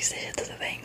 que esteja tudo bem,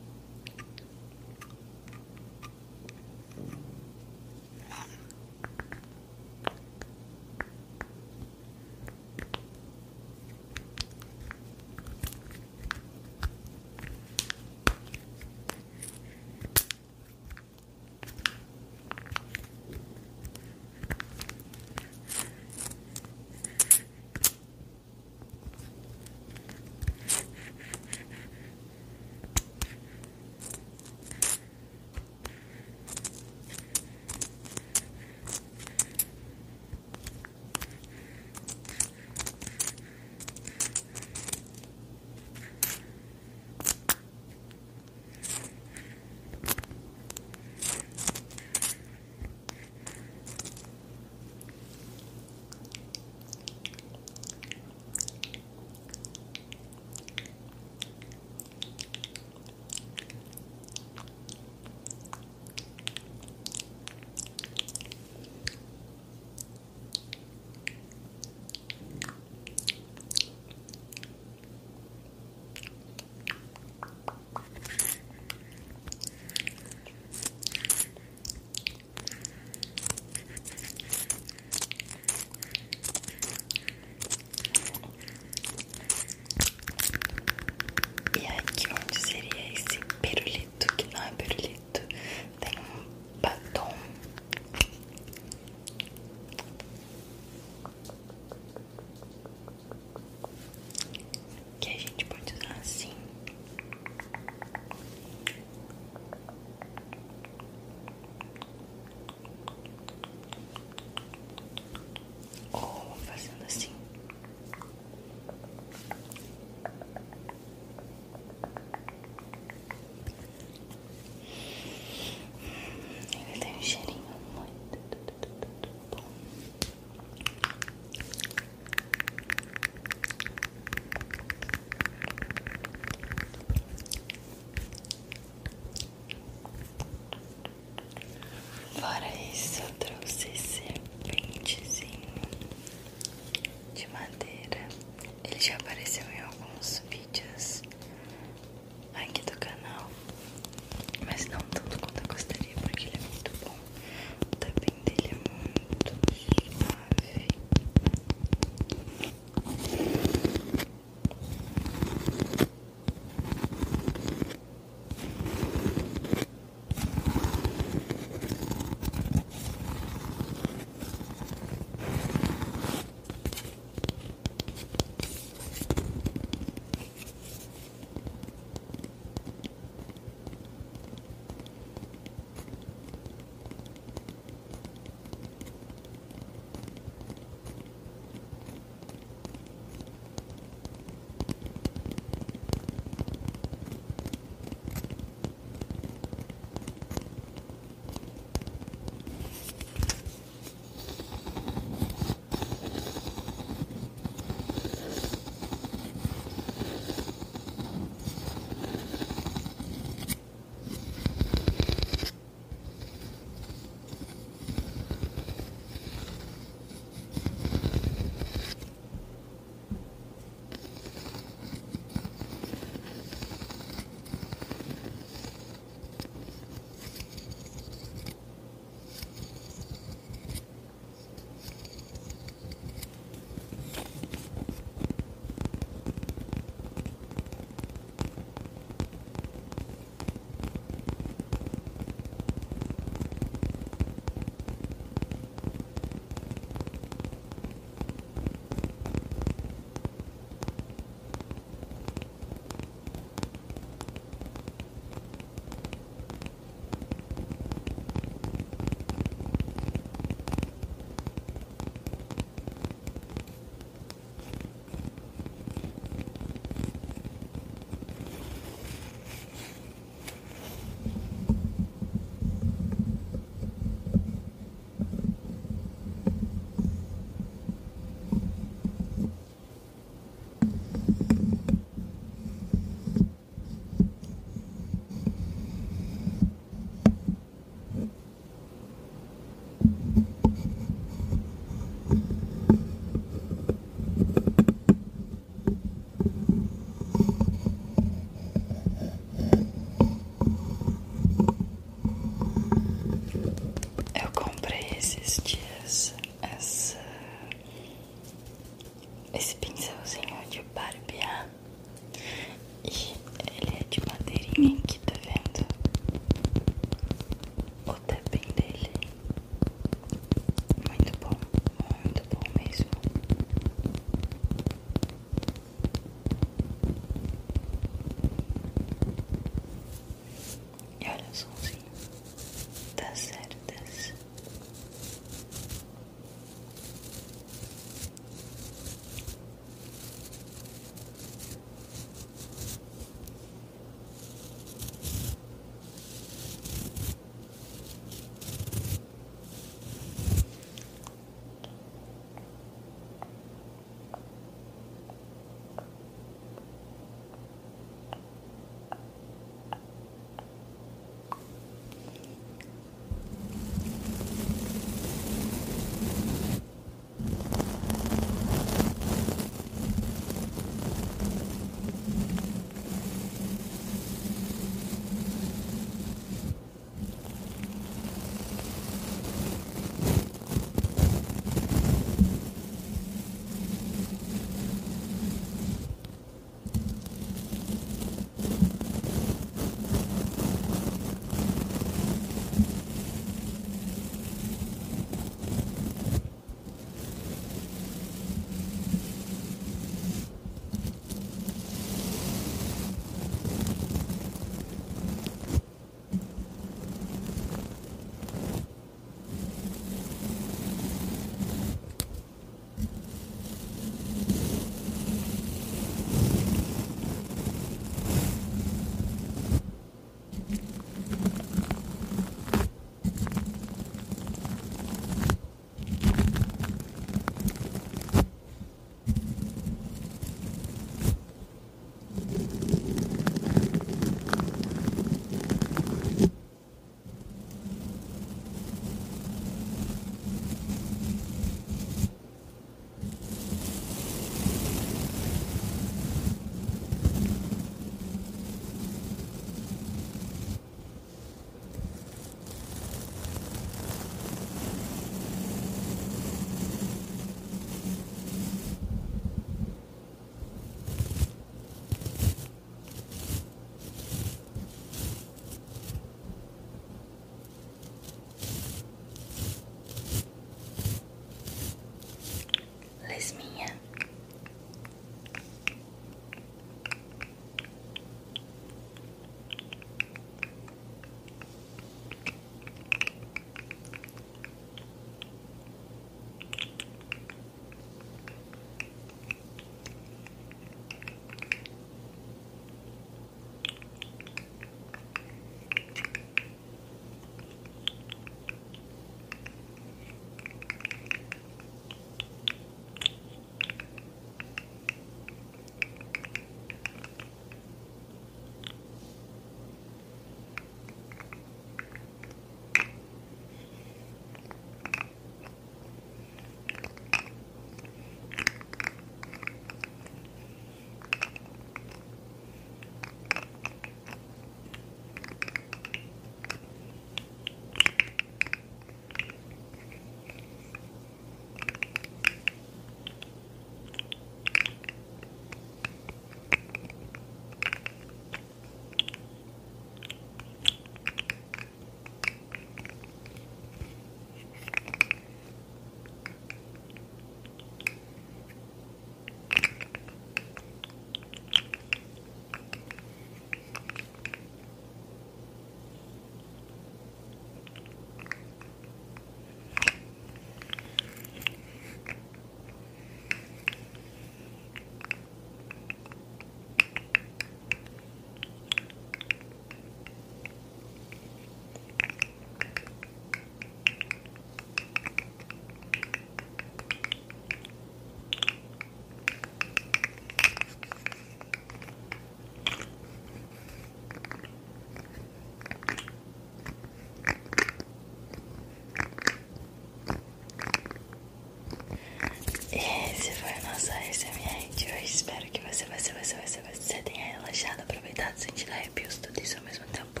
sentir arrepios, tudo isso ao mesmo tempo.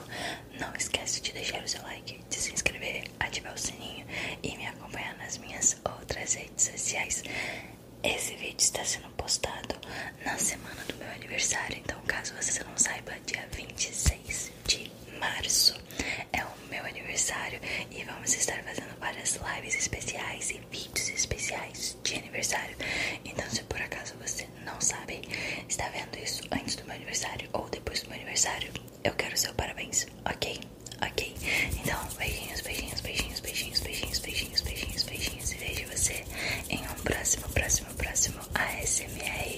Não esquece de deixar o seu like, de se inscrever, ativar o sininho e me acompanhar nas minhas outras redes sociais. Esse vídeo está sendo postado na semana do meu aniversário, então caso você não saiba, dia 26 de março é o meu aniversário e vamos estar fazendo várias lives especiais e vídeos especiais de aniversário. Então se por acaso você não sabe, está vendo isso antes do meu aniversário ou aniversário. Eu quero seu parabéns, ok? Ok? Então, beijinhos, beijinhos, beijinhos, beijinhos, beijinhos, beijinhos, beijinhos, beijinhos. E vejo você em um próximo, próximo, próximo ASMR.